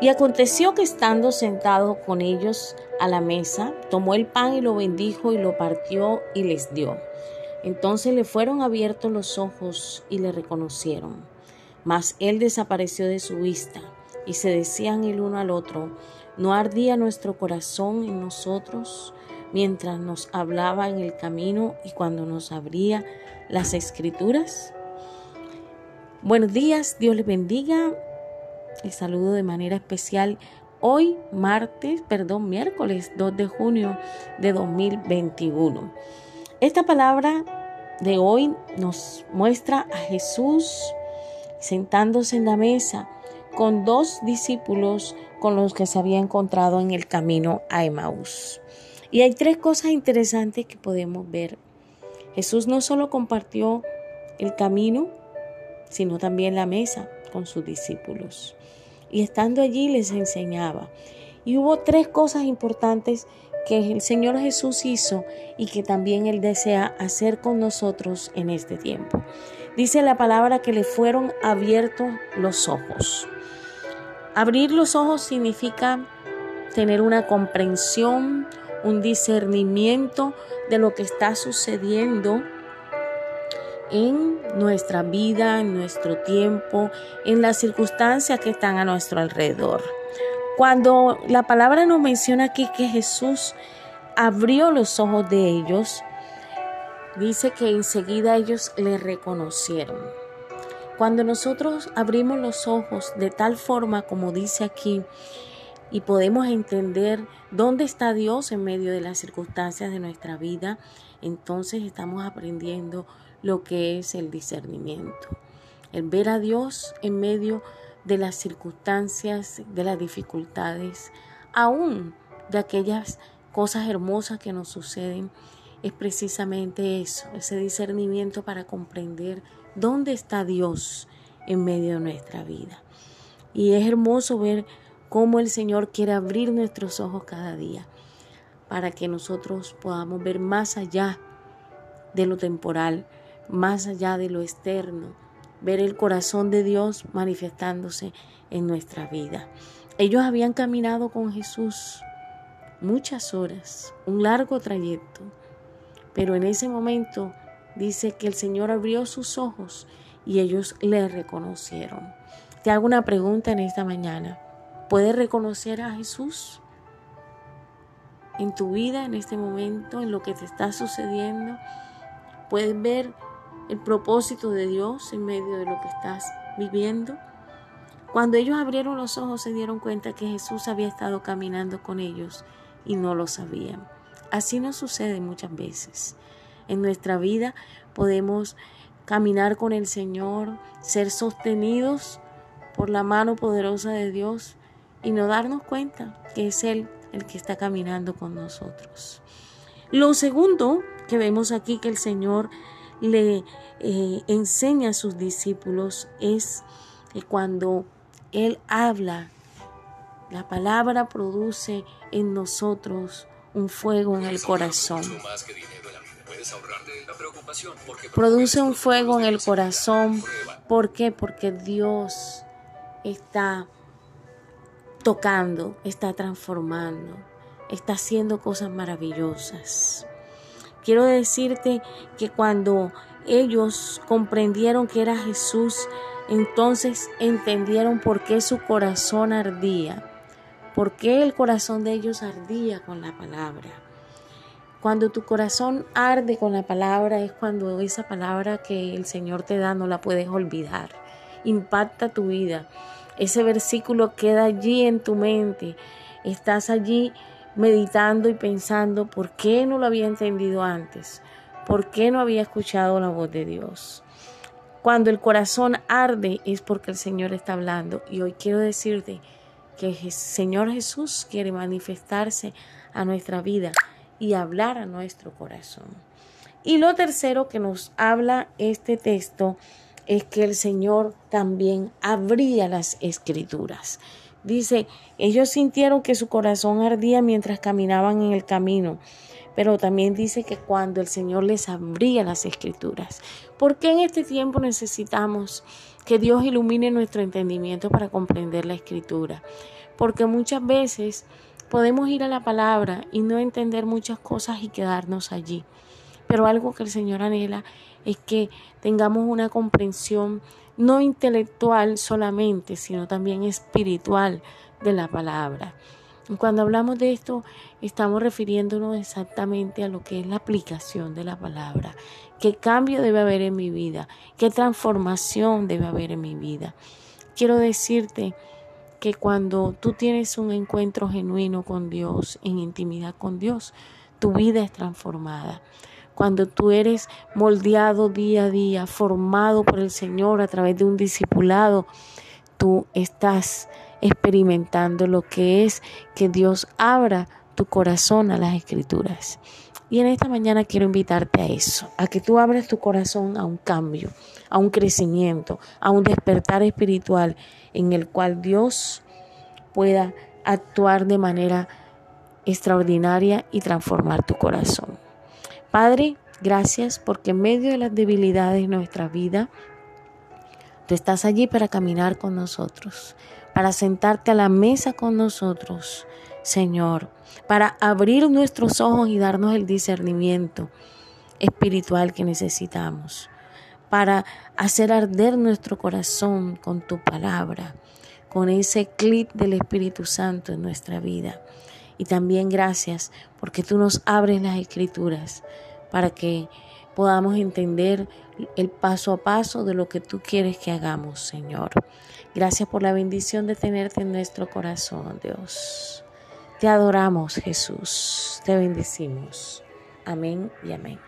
Y aconteció que estando sentado con ellos a la mesa, tomó el pan y lo bendijo y lo partió y les dio. Entonces le fueron abiertos los ojos y le reconocieron. Mas él desapareció de su vista y se decían el uno al otro, ¿no ardía nuestro corazón en nosotros mientras nos hablaba en el camino y cuando nos abría las escrituras? Buenos días, Dios les bendiga. Les saludo de manera especial hoy, martes, perdón, miércoles 2 de junio de 2021. Esta palabra de hoy nos muestra a Jesús sentándose en la mesa con dos discípulos con los que se había encontrado en el camino a Emaús. Y hay tres cosas interesantes que podemos ver. Jesús no solo compartió el camino, sino también la mesa con sus discípulos. Y estando allí les enseñaba. Y hubo tres cosas importantes que el Señor Jesús hizo y que también Él desea hacer con nosotros en este tiempo. Dice la palabra que le fueron abiertos los ojos. Abrir los ojos significa tener una comprensión, un discernimiento de lo que está sucediendo en nuestra vida, en nuestro tiempo, en las circunstancias que están a nuestro alrededor. Cuando la palabra nos menciona aquí que Jesús abrió los ojos de ellos, dice que enseguida ellos le reconocieron. Cuando nosotros abrimos los ojos de tal forma como dice aquí y podemos entender dónde está Dios en medio de las circunstancias de nuestra vida, entonces estamos aprendiendo lo que es el discernimiento. El ver a Dios en medio de las circunstancias, de las dificultades, aún de aquellas cosas hermosas que nos suceden, es precisamente eso, ese discernimiento para comprender dónde está Dios en medio de nuestra vida. Y es hermoso ver cómo el Señor quiere abrir nuestros ojos cada día para que nosotros podamos ver más allá de lo temporal, más allá de lo externo, ver el corazón de Dios manifestándose en nuestra vida. Ellos habían caminado con Jesús muchas horas, un largo trayecto, pero en ese momento dice que el Señor abrió sus ojos y ellos le reconocieron. Te hago una pregunta en esta mañana. ¿Puedes reconocer a Jesús en tu vida, en este momento, en lo que te está sucediendo? ¿Puedes ver el propósito de Dios en medio de lo que estás viviendo. Cuando ellos abrieron los ojos se dieron cuenta que Jesús había estado caminando con ellos y no lo sabían. Así nos sucede muchas veces. En nuestra vida podemos caminar con el Señor, ser sostenidos por la mano poderosa de Dios y no darnos cuenta que es Él el que está caminando con nosotros. Lo segundo que vemos aquí que el Señor le eh, enseña a sus discípulos es que cuando Él habla, la palabra produce en nosotros un fuego en el corazón. Produce un fuego en el corazón. ¿Por qué? Porque Dios está tocando, está transformando, está haciendo cosas maravillosas. Quiero decirte que cuando ellos comprendieron que era Jesús, entonces entendieron por qué su corazón ardía, por qué el corazón de ellos ardía con la palabra. Cuando tu corazón arde con la palabra es cuando esa palabra que el Señor te da no la puedes olvidar. Impacta tu vida. Ese versículo queda allí en tu mente. Estás allí meditando y pensando por qué no lo había entendido antes, por qué no había escuchado la voz de Dios. Cuando el corazón arde es porque el Señor está hablando y hoy quiero decirte que el Señor Jesús quiere manifestarse a nuestra vida y hablar a nuestro corazón. Y lo tercero que nos habla este texto es que el Señor también abría las escrituras. Dice, ellos sintieron que su corazón ardía mientras caminaban en el camino, pero también dice que cuando el Señor les abría las escrituras. ¿Por qué en este tiempo necesitamos que Dios ilumine nuestro entendimiento para comprender la escritura? Porque muchas veces podemos ir a la palabra y no entender muchas cosas y quedarnos allí. Pero algo que el Señor anhela es que tengamos una comprensión no intelectual solamente, sino también espiritual de la palabra. Cuando hablamos de esto, estamos refiriéndonos exactamente a lo que es la aplicación de la palabra. ¿Qué cambio debe haber en mi vida? ¿Qué transformación debe haber en mi vida? Quiero decirte que cuando tú tienes un encuentro genuino con Dios, en intimidad con Dios, tu vida es transformada. Cuando tú eres moldeado día a día, formado por el Señor a través de un discipulado, tú estás experimentando lo que es que Dios abra tu corazón a las escrituras. Y en esta mañana quiero invitarte a eso, a que tú abras tu corazón a un cambio, a un crecimiento, a un despertar espiritual en el cual Dios pueda actuar de manera extraordinaria y transformar tu corazón. Padre, gracias porque en medio de las debilidades de nuestra vida, tú estás allí para caminar con nosotros para sentarte a la mesa con nosotros, Señor, para abrir nuestros ojos y darnos el discernimiento espiritual que necesitamos, para hacer arder nuestro corazón con tu palabra, con ese clic del Espíritu Santo en nuestra vida. Y también gracias porque tú nos abres las escrituras para que podamos entender el paso a paso de lo que tú quieres que hagamos, Señor. Gracias por la bendición de tenerte en nuestro corazón, Dios. Te adoramos, Jesús. Te bendecimos. Amén y amén.